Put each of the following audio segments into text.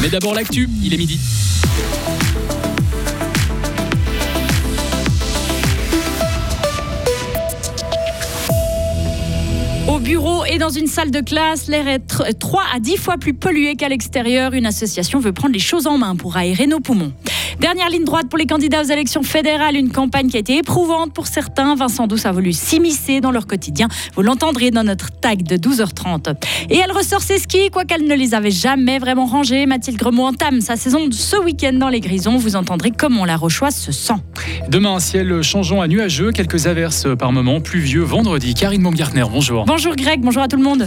Mais d'abord l'actu, il est midi. Bureau et dans une salle de classe, l'air est 3 à 10 fois plus pollué qu'à l'extérieur. Une association veut prendre les choses en main pour aérer nos poumons. Dernière ligne droite pour les candidats aux élections fédérales, une campagne qui a été éprouvante pour certains. Vincent Douce a voulu s'immiscer dans leur quotidien. Vous l'entendrez dans notre tag de 12h30. Et elle ressort ses skis, quoiqu'elle ne les avait jamais vraiment rangés. Mathilde Gremot entame sa saison de ce week-end dans les Grisons. Vous entendrez comment la Rochoise se sent. Demain, un ciel changeant à nuageux, quelques averses par moments, pluvieux vendredi. Karine Baumgartner, bonjour. Bonjour Greg, bonjour à tout le monde.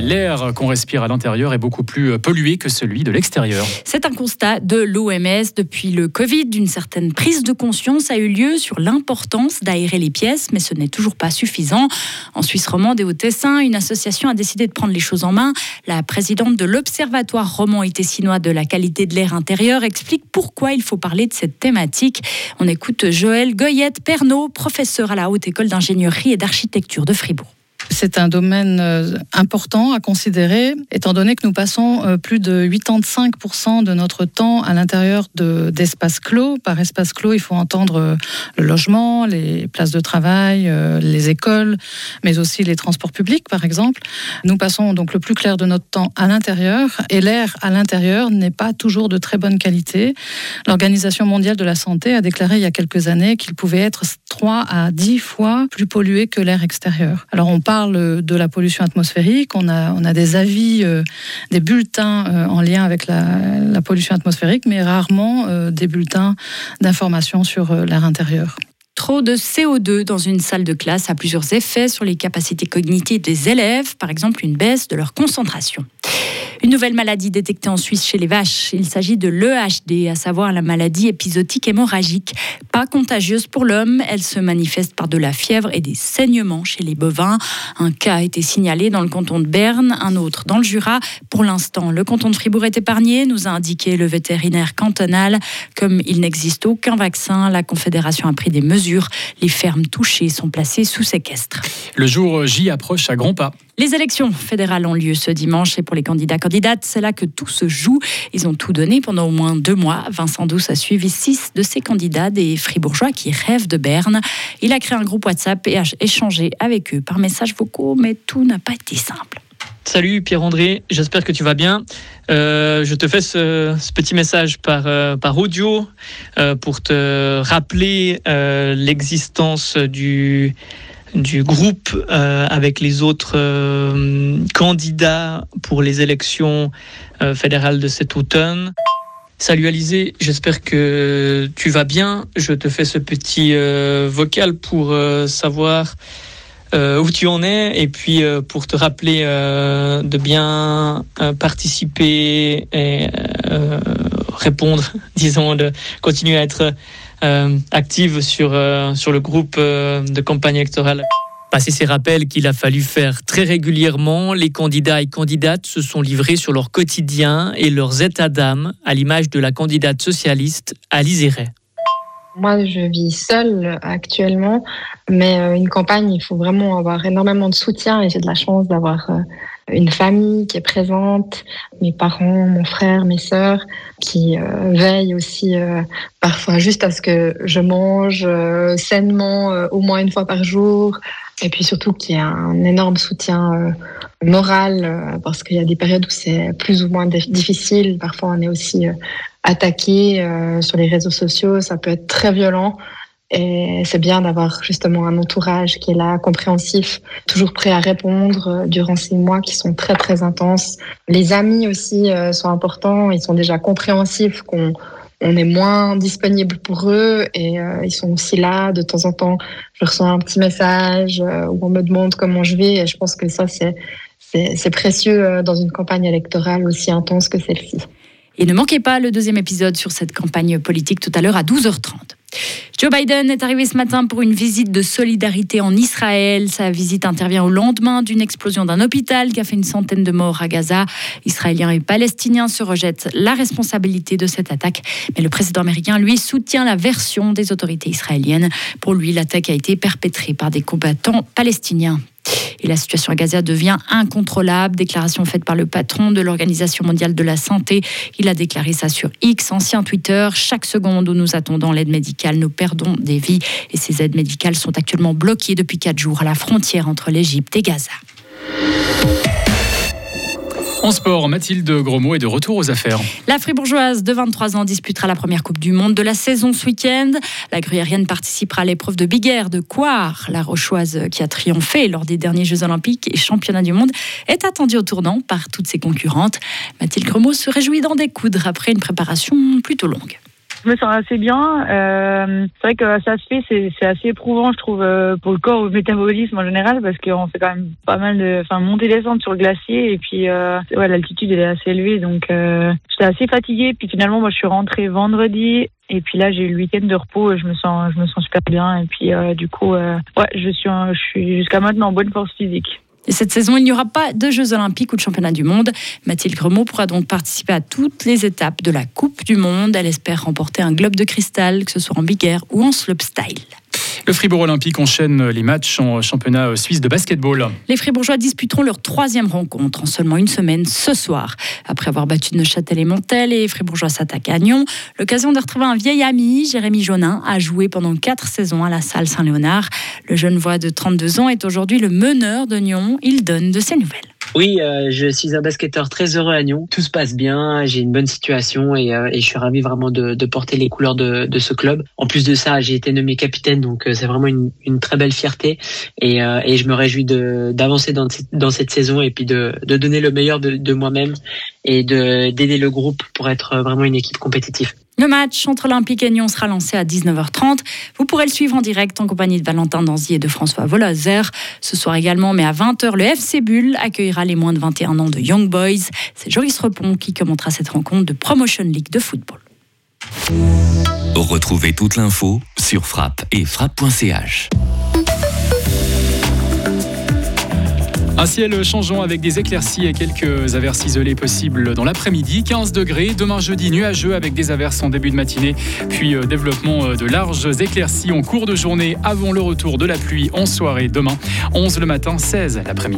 L'air qu'on respire à l'intérieur est beaucoup plus pollué que celui de l'extérieur. C'est un constat de l'OMS depuis le Covid. Une certaine prise de conscience a eu lieu sur l'importance d'aérer les pièces, mais ce n'est toujours pas suffisant. En Suisse romande et au Tessin, une association a décidé de prendre les choses en main. La présidente de l'Observatoire roman et tessinois de la qualité de l'air intérieur explique pourquoi il faut parler de cette thématique. On écoute Joël Goyette Pernaud, professeur à la Haute École d'ingénierie et d'architecture de Fribourg. C'est un domaine euh, important à considérer, étant donné que nous passons euh, plus de 85% de notre temps à l'intérieur d'espaces clos. Par espace clos, il faut entendre euh, le logement, les places de travail, les écoles, mais aussi les transports publics, par exemple. Nous passons donc le plus clair de notre temps à l'intérieur, et l'air à l'intérieur n'est pas toujours de très bonne qualité. L'Organisation mondiale de la santé a déclaré il y a quelques années qu'il pouvait être 3 à 10 fois plus pollué que l'air extérieur. Alors on parle de la pollution atmosphérique, on a, on a des avis, euh, des bulletins euh, en lien avec la, pollution atmosphérique, mais rarement euh, des bulletins d'information sur l'air intérieur. Trop de CO2 dans une salle de classe a plusieurs effets sur les capacités cognitives des élèves, par exemple une baisse de leur concentration. Une nouvelle maladie détectée en Suisse chez les vaches. Il s'agit de l'EHD, à savoir la maladie épisodique hémorragique. Pas contagieuse pour l'homme, elle se manifeste par de la fièvre et des saignements chez les bovins. Un cas a été signalé dans le canton de Berne, un autre dans le Jura. Pour l'instant, le canton de Fribourg est épargné, nous a indiqué le vétérinaire cantonal. Comme il n'existe aucun vaccin, la Confédération a pris des mesures. Les fermes touchées sont placées sous séquestre. Le jour J approche à grands pas. Les élections fédérales ont lieu ce dimanche et pour les candidats candidates, c'est là que tout se joue. Ils ont tout donné pendant au moins deux mois. Vincent Douce a suivi six de ces candidats, des fribourgeois qui rêvent de Berne. Il a créé un groupe WhatsApp et a échangé avec eux par messages vocaux, mais tout n'a pas été simple. Salut Pierre-André, j'espère que tu vas bien. Euh, je te fais ce, petit message par, euh, audio euh, pour te rappeler l'existence du du groupe euh, avec les autres euh, candidats pour les élections euh, fédérales de cet automne. Salut Alizé, j'espère que tu vas bien. Je te fais ce petit vocal pour savoir où tu en es et puis pour te rappeler de bien participer et répondre, disons, de continuer à être active sur, euh, sur le groupe euh, de campagne électorale. Passé ces rappels qu'il a fallu faire très régulièrement, les candidats et candidates se sont livrés sur leur quotidien et leurs états d'âme, à l'image de la candidate socialiste Alice Héret. Moi, je vis seule actuellement, mais une campagne, il faut vraiment avoir énormément de soutien et j'ai de la chance d'avoir une famille qui est présente, mes parents, mon frère, mes sœurs, qui euh, veillent aussi euh, parfois juste à ce que je mange euh, sainement au moins une fois par jour. Et puis surtout qu'il y a un énorme soutien moral parce qu'il y a des périodes où c'est plus ou moins difficile. Parfois on est aussi attaqué sur les réseaux sociaux, ça peut être très violent. Et c'est bien d'avoir justement un entourage qui est là, compréhensif, toujours prêt à répondre euh, durant ces mois qui sont très très intenses. Les amis aussi euh, sont importants, ils sont déjà compréhensifs qu'on on est moins disponible pour eux et euh, ils sont aussi là de temps en temps. Je reçois un petit message où on me demande comment je vais et je pense que ça c'est c'est précieux dans une campagne électorale aussi intense que celle-ci. Et ne manquez pas le deuxième épisode sur cette campagne politique tout à l'heure à 12h30. Joe Biden est arrivé ce matin pour une visite de solidarité en Israël. Sa visite intervient au lendemain d'une explosion d'un hôpital qui a fait une centaine de morts à Gaza. Israéliens et Palestiniens se rejettent la responsabilité de cette attaque. Mais le président américain, lui, soutient la version des autorités israéliennes. Pour lui, l'attaque a été perpétrée par des combattants palestiniens Et la situation à Gaza devient incontrôlable. Déclaration faite par le patron de l'Organisation mondiale de la santé. Il a déclaré ça sur X, ancien Twitter. Chaque seconde où nous attendons l'aide médicale, nous perdons des vies. Et ces aides médicales sont actuellement bloquées depuis quatre jours à la frontière entre l'Égypte et Gaza. En sport, Mathilde Grosmont est de retour aux affaires. La Fribourgeoise de 23 ans disputera la première Coupe du Monde de la saison ce week-end. La gruyérienne participera à l'épreuve de Big Air de Coire. La Rochoise, qui a triomphé lors des derniers Jeux Olympiques et Championnats du Monde, est attendue au tournant par toutes ses concurrentes. Mathilde Grosmont se réjouit d'en découdre après une préparation plutôt longue je me sens assez bien. Euh, c'est vrai que ça se fait, c'est assez éprouvant, je trouve, euh, pour le corps, au métabolisme en général, parce qu'on fait quand même pas mal de, enfin, monter descendre sur le glacier, et puis, euh, ouais, l'altitude elle est assez élevée, donc euh, j'étais assez fatiguée. Puis finalement, moi, je suis rentrée vendredi, et puis là, j'ai eu le week-end de repos, je me sens, je me sens super bien, et puis euh, du coup, ouais, je suis, je suis jusqu'à maintenant en bonne force physique. Et cette saison, il n'y aura pas de Jeux Olympiques ou de Championnat du Monde. Mathilde Gremaud pourra donc participer à toutes les étapes de la Coupe du Monde. Elle espère remporter un globe de cristal, que ce soit en big air ou en slopestyle. Le Fribourg Olympique enchaîne les matchs en championnat suisse de basketball. Les Fribourgeois disputeront leur troisième rencontre en seulement une semaine ce soir. Après avoir battu Neuchâtel et Montel, les Fribourgeois s'attaquent à Nyon. L'occasion de retrouver un vieil ami, Jérémy Jonin, a joué pendant quatre saisons à la salle Saint-Léonard. Le jeune voix de 32 ans est aujourd'hui le meneur de Nyon. Il donne de ses nouvelles. Oui, euh, je suis un basketteur très heureux à Nyon. Tout se passe bien, j'ai une bonne situation et, euh, et, je suis ravi vraiment de, porter les couleurs de, ce club. En plus de ça, j'ai été nommé capitaine, donc euh, c'est vraiment une, très belle fierté et, euh, je me réjouis d'avancer dans, cette saison et puis de, de donner le meilleur de moi-même et d'aider le groupe pour être vraiment une équipe compétitive. Le match entre Olympique et Nyon sera lancé à 19h30. Vous pourrez le suivre en direct en compagnie de Valentin Danzy et de François Volazer. Ce soir également, mais à 20h, le FC Bull accueillera les moins de 21 ans de Young Boys. C'est Joris Repon qui commentera cette rencontre de Promotion League de football. Retrouvez toute l'info sur frappe et frappe.ch. Un ciel changeant avec des éclaircies et quelques averses isolées possibles dans l'après-midi. 15 degrés. Demain jeudi nuageux avec des averses en début de matinée. Puis euh, développement euh, de larges éclaircies en cours de journée avant le retour de la pluie en soirée demain. 11 le matin, 16 l'après-midi.